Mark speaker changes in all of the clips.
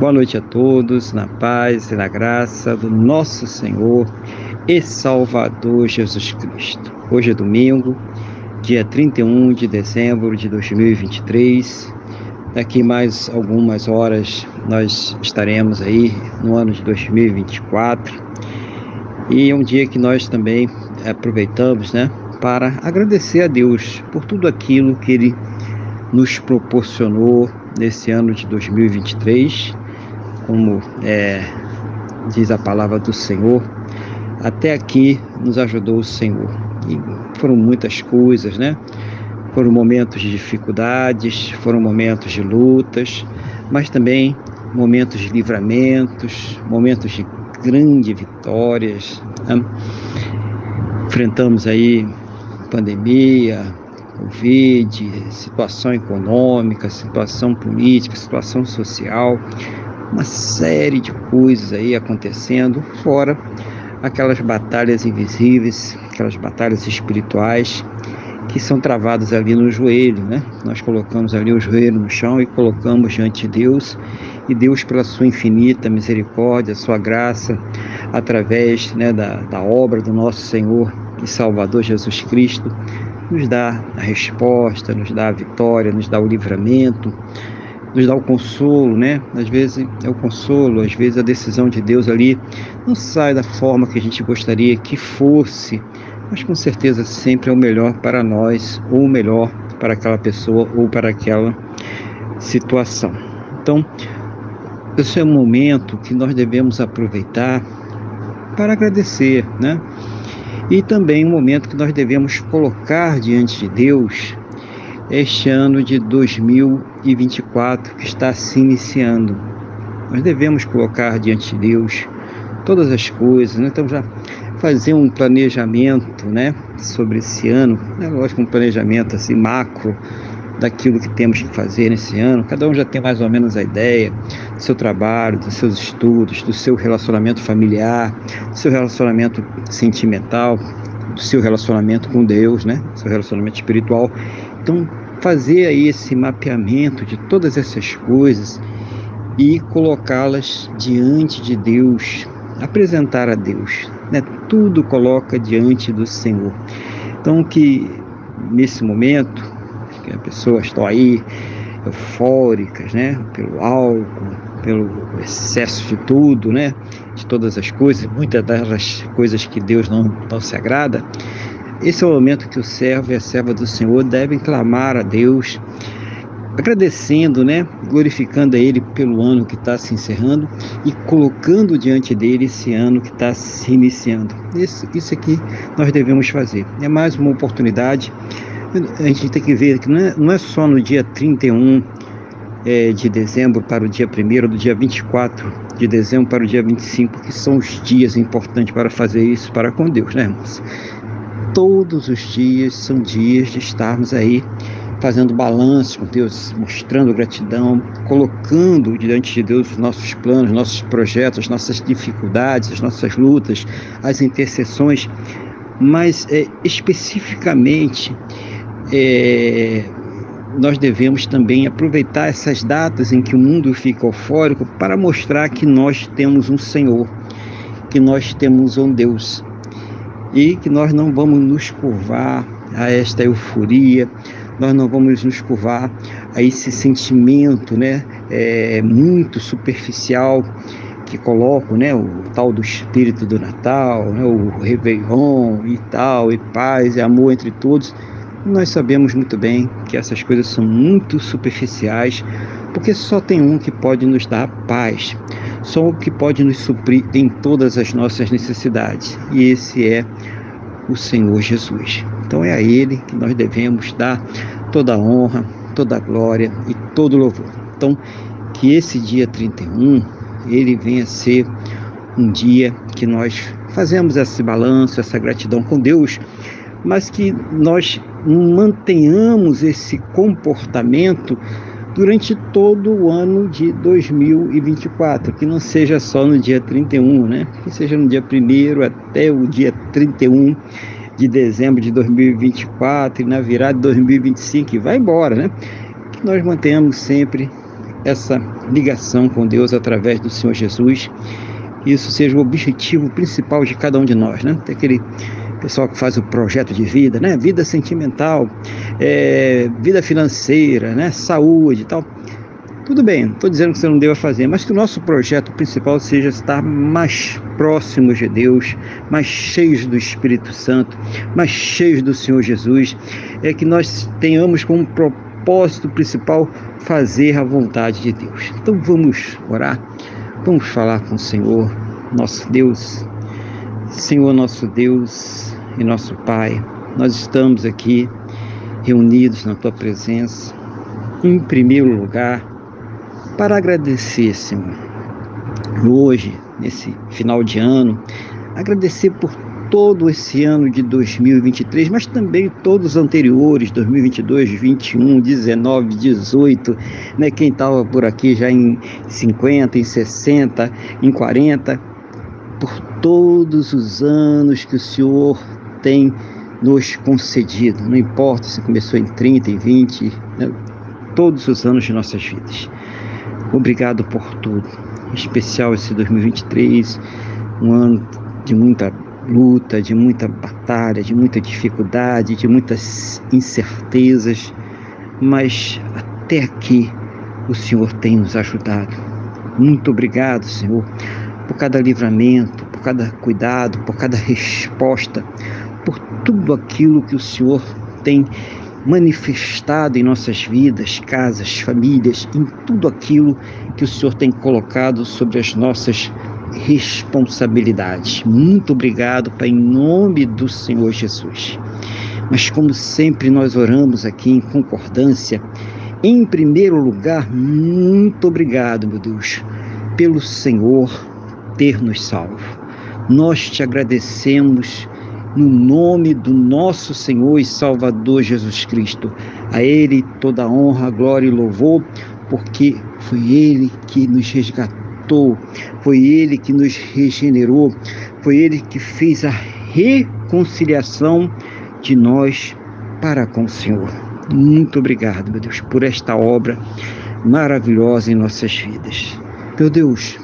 Speaker 1: Boa noite a todos, na paz e na graça do nosso Senhor e Salvador Jesus Cristo. Hoje é domingo, dia 31 de dezembro de 2023. Daqui mais algumas horas nós estaremos aí no ano de 2024. E é um dia que nós também aproveitamos, né, para agradecer a Deus por tudo aquilo que ele nos proporcionou nesse ano de 2023, como é, diz a palavra do Senhor, até aqui nos ajudou o Senhor. E foram muitas coisas, né? Foram momentos de dificuldades, foram momentos de lutas, mas também momentos de livramentos, momentos de grandes vitórias. Né? Enfrentamos aí pandemia, Covid, situação econômica, situação política, situação social, uma série de coisas aí acontecendo, fora aquelas batalhas invisíveis, aquelas batalhas espirituais que são travadas ali no joelho, né? Nós colocamos ali o joelho no chão e colocamos diante de Deus, e Deus, pela sua infinita misericórdia, sua graça, através né, da, da obra do nosso Senhor e Salvador Jesus Cristo, nos dá a resposta, nos dá a vitória, nos dá o livramento, nos dá o consolo, né? Às vezes é o consolo, às vezes a decisão de Deus ali não sai da forma que a gente gostaria que fosse, mas com certeza sempre é o melhor para nós, ou o melhor para aquela pessoa ou para aquela situação. Então, esse é um momento que nós devemos aproveitar para agradecer, né? E também um momento que nós devemos colocar diante de Deus este ano de 2024 que está se iniciando. Nós devemos colocar diante de Deus todas as coisas, né? então já fazer um planejamento, né, sobre esse ano, né? lógico um planejamento assim macro daquilo que temos que fazer nesse ano. Cada um já tem mais ou menos a ideia do seu trabalho, dos seus estudos, do seu relacionamento familiar, do seu relacionamento sentimental, do seu relacionamento com Deus, né? Seu relacionamento espiritual. Então, fazer aí esse mapeamento de todas essas coisas e colocá-las diante de Deus, apresentar a Deus, né? Tudo coloca diante do Senhor. Então que nesse momento que as pessoas estão aí eufóricas, né? Pelo álcool, pelo excesso de tudo, né? De todas as coisas, muitas das coisas que Deus não, não se agrada. Esse é o momento que o servo e a serva do Senhor devem clamar a Deus, agradecendo, né? Glorificando a Ele pelo ano que está se encerrando e colocando diante dele esse ano que está se iniciando. Isso, isso aqui nós devemos fazer. É mais uma oportunidade a gente tem que ver que não é, não é só no dia 31 é, de dezembro para o dia 1 do dia 24 de dezembro para o dia 25, que são os dias importantes para fazer isso para com Deus, né, irmãos? Todos os dias são dias de estarmos aí fazendo balanço com Deus, mostrando gratidão, colocando diante de Deus os nossos planos, nossos projetos, as nossas dificuldades, as nossas lutas, as intercessões, mas é, especificamente é, nós devemos também aproveitar essas datas em que o mundo fica eufórico para mostrar que nós temos um Senhor, que nós temos um Deus e que nós não vamos nos curvar a esta euforia, nós não vamos nos curvar a esse sentimento, né, é, muito superficial que coloco, né, o tal do espírito do Natal, né, o Réveillon e tal, e paz e amor entre todos nós sabemos muito bem que essas coisas são muito superficiais, porque só tem um que pode nos dar paz, só um que pode nos suprir em todas as nossas necessidades, e esse é o Senhor Jesus. Então é a Ele que nós devemos dar toda a honra, toda a glória e todo o louvor. Então, que esse dia 31 ele venha a ser um dia que nós fazemos esse balanço, essa gratidão com Deus, mas que nós mantenhamos esse comportamento durante todo o ano de 2024, que não seja só no dia 31, né? Que seja no dia 1 até o dia 31 de dezembro de 2024 e na virada de 2025 e vai embora, né? Que nós mantenhamos sempre essa ligação com Deus através do Senhor Jesus. Isso seja o objetivo principal de cada um de nós, né? Tem aquele pessoal que faz o projeto de vida, né? Vida sentimental, é, vida financeira, né? Saúde e tal. Tudo bem, não estou dizendo que você não deva fazer, mas que o nosso projeto principal seja estar mais próximos de Deus, mais cheios do Espírito Santo, mais cheios do Senhor Jesus, é que nós tenhamos como propósito principal fazer a vontade de Deus. Então vamos orar, vamos falar com o Senhor, nosso Deus, Senhor nosso Deus e nosso Pai. Nós estamos aqui reunidos na tua presença, em primeiro lugar para agradecer, Senhor. Hoje, nesse final de ano, agradecer por todo esse ano de 2023, mas também todos os anteriores, 2022, 21, 19, 18, né? Quem estava por aqui já em 50, em 60, em 40, por todos os anos que o Senhor tem nos concedido, não importa se começou em 30, em 20, né? todos os anos de nossas vidas. Obrigado por tudo. Em especial esse 2023, um ano de muita luta, de muita batalha, de muita dificuldade, de muitas incertezas, mas até aqui o Senhor tem nos ajudado. Muito obrigado, Senhor, por cada livramento, por cada cuidado, por cada resposta, por tudo aquilo que o Senhor tem manifestado em nossas vidas, casas, famílias, em tudo aquilo que o Senhor tem colocado sobre as nossas responsabilidades. Muito obrigado, Pai, em nome do Senhor Jesus. Mas como sempre nós oramos aqui em concordância, em primeiro lugar, muito obrigado, meu Deus, pelo Senhor ter nos salvo. Nós te agradecemos no nome do nosso Senhor e Salvador Jesus Cristo. A Ele toda honra, glória e louvor, porque foi Ele que nos resgatou, foi Ele que nos regenerou, foi Ele que fez a reconciliação de nós para com o Senhor. Muito obrigado, meu Deus, por esta obra maravilhosa em nossas vidas. Meu Deus,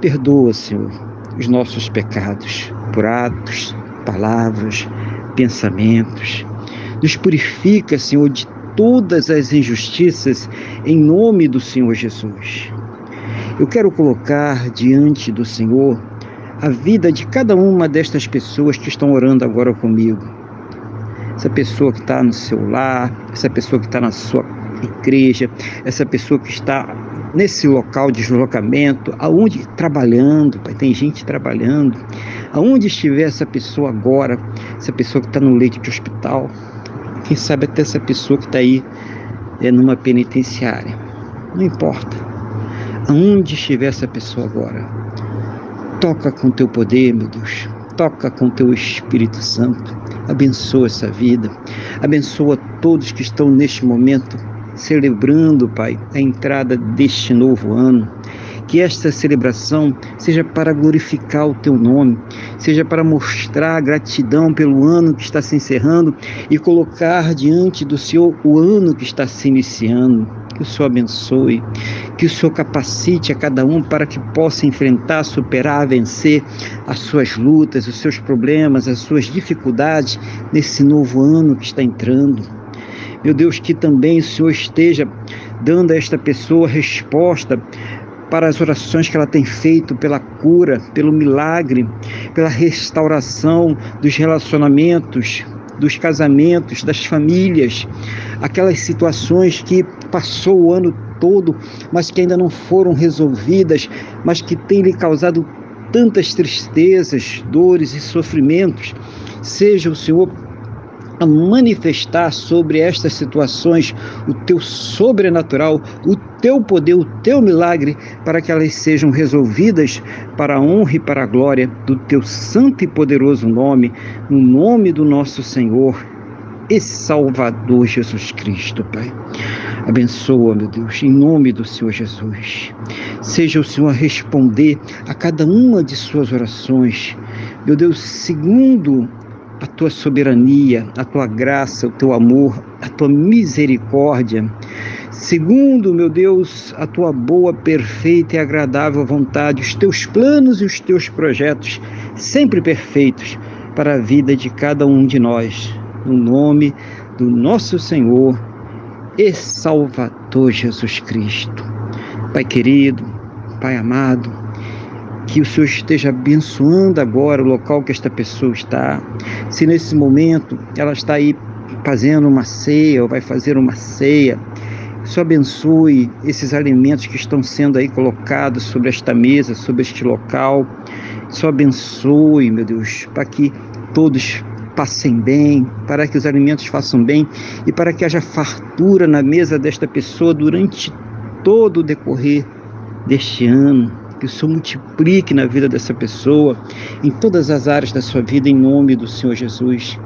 Speaker 1: perdoa, Senhor, os nossos pecados por atos, palavras, pensamentos. Nos purifica, Senhor, de todas as injustiças, em nome do Senhor Jesus. Eu quero colocar diante do Senhor a vida de cada uma destas pessoas que estão orando agora comigo. Essa pessoa que está no seu lar, essa pessoa que está na sua igreja, essa pessoa que está nesse local de deslocamento, aonde trabalhando, pai, tem gente trabalhando, aonde estiver essa pessoa agora, essa pessoa que está no leito de hospital, quem sabe até essa pessoa que está aí é, numa penitenciária, não importa, aonde estiver essa pessoa agora, toca com teu poder, meu Deus, toca com teu Espírito Santo, abençoa essa vida, abençoa todos que estão neste momento celebrando, Pai, a entrada deste novo ano. Que esta celebração seja para glorificar o teu nome, seja para mostrar gratidão pelo ano que está se encerrando e colocar diante do Senhor o ano que está se iniciando. Que o Senhor abençoe, que o Senhor capacite a cada um para que possa enfrentar, superar, vencer as suas lutas, os seus problemas, as suas dificuldades nesse novo ano que está entrando. Meu Deus, que também o Senhor esteja dando a esta pessoa resposta para as orações que ela tem feito pela cura, pelo milagre, pela restauração dos relacionamentos, dos casamentos, das famílias, aquelas situações que passou o ano todo, mas que ainda não foram resolvidas, mas que têm lhe causado tantas tristezas, dores e sofrimentos. Seja o Senhor a manifestar sobre estas situações o teu sobrenatural, o teu poder, o teu milagre, para que elas sejam resolvidas para a honra e para a glória do teu santo e poderoso nome, no nome do nosso Senhor e Salvador Jesus Cristo, Pai. Abençoa, meu Deus, em nome do Senhor Jesus. Seja o Senhor a responder a cada uma de suas orações, meu Deus, segundo a tua soberania, a tua graça, o teu amor, a tua misericórdia. segundo, meu Deus, a tua boa, perfeita e agradável vontade, os teus planos e os teus projetos, sempre perfeitos para a vida de cada um de nós, no nome do nosso Senhor e Salvador Jesus Cristo. Pai querido, Pai amado, que o Senhor esteja abençoando agora o local que esta pessoa está. Se nesse momento ela está aí fazendo uma ceia ou vai fazer uma ceia, só abençoe esses alimentos que estão sendo aí colocados sobre esta mesa, sobre este local. Só abençoe, meu Deus, para que todos passem bem, para que os alimentos façam bem e para que haja fartura na mesa desta pessoa durante todo o decorrer deste ano que o Senhor multiplique na vida dessa pessoa, em todas as áreas da sua vida, em nome do Senhor Jesus.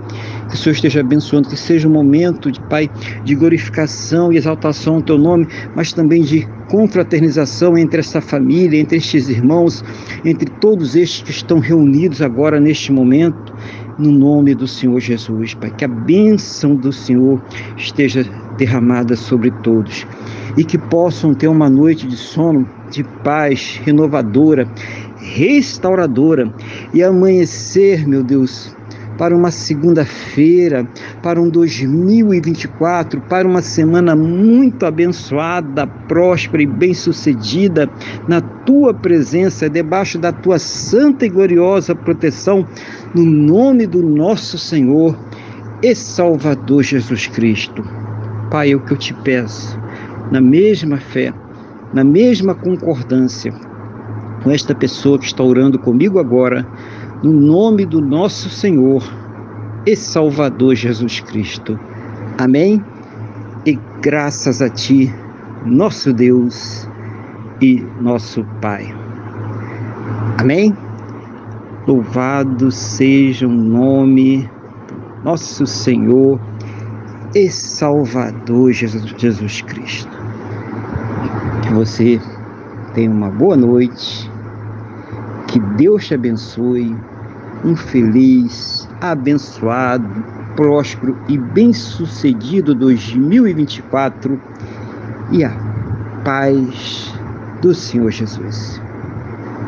Speaker 1: Que o Senhor esteja abençoando, que seja um momento de Pai de glorificação e exaltação ao teu nome, mas também de confraternização entre essa família, entre estes irmãos, entre todos estes que estão reunidos agora neste momento, no nome do Senhor Jesus, Pai. Que a bênção do Senhor esteja derramada sobre todos e que possam ter uma noite de sono de paz renovadora, restauradora e amanhecer, meu Deus, para uma segunda-feira, para um 2024, para uma semana muito abençoada, próspera e bem-sucedida na tua presença, debaixo da tua santa e gloriosa proteção, no nome do nosso Senhor e Salvador Jesus Cristo. Pai, é o que eu te peço, na mesma fé, na mesma concordância com esta pessoa que está orando comigo agora, no nome do nosso Senhor e Salvador Jesus Cristo. Amém? E graças a Ti, nosso Deus e nosso Pai. Amém? Louvado seja o nome do nosso Senhor e Salvador Jesus, Jesus Cristo. Você tenha uma boa noite, que Deus te abençoe, um feliz, abençoado, próspero e bem-sucedido 2024 e a paz do Senhor Jesus.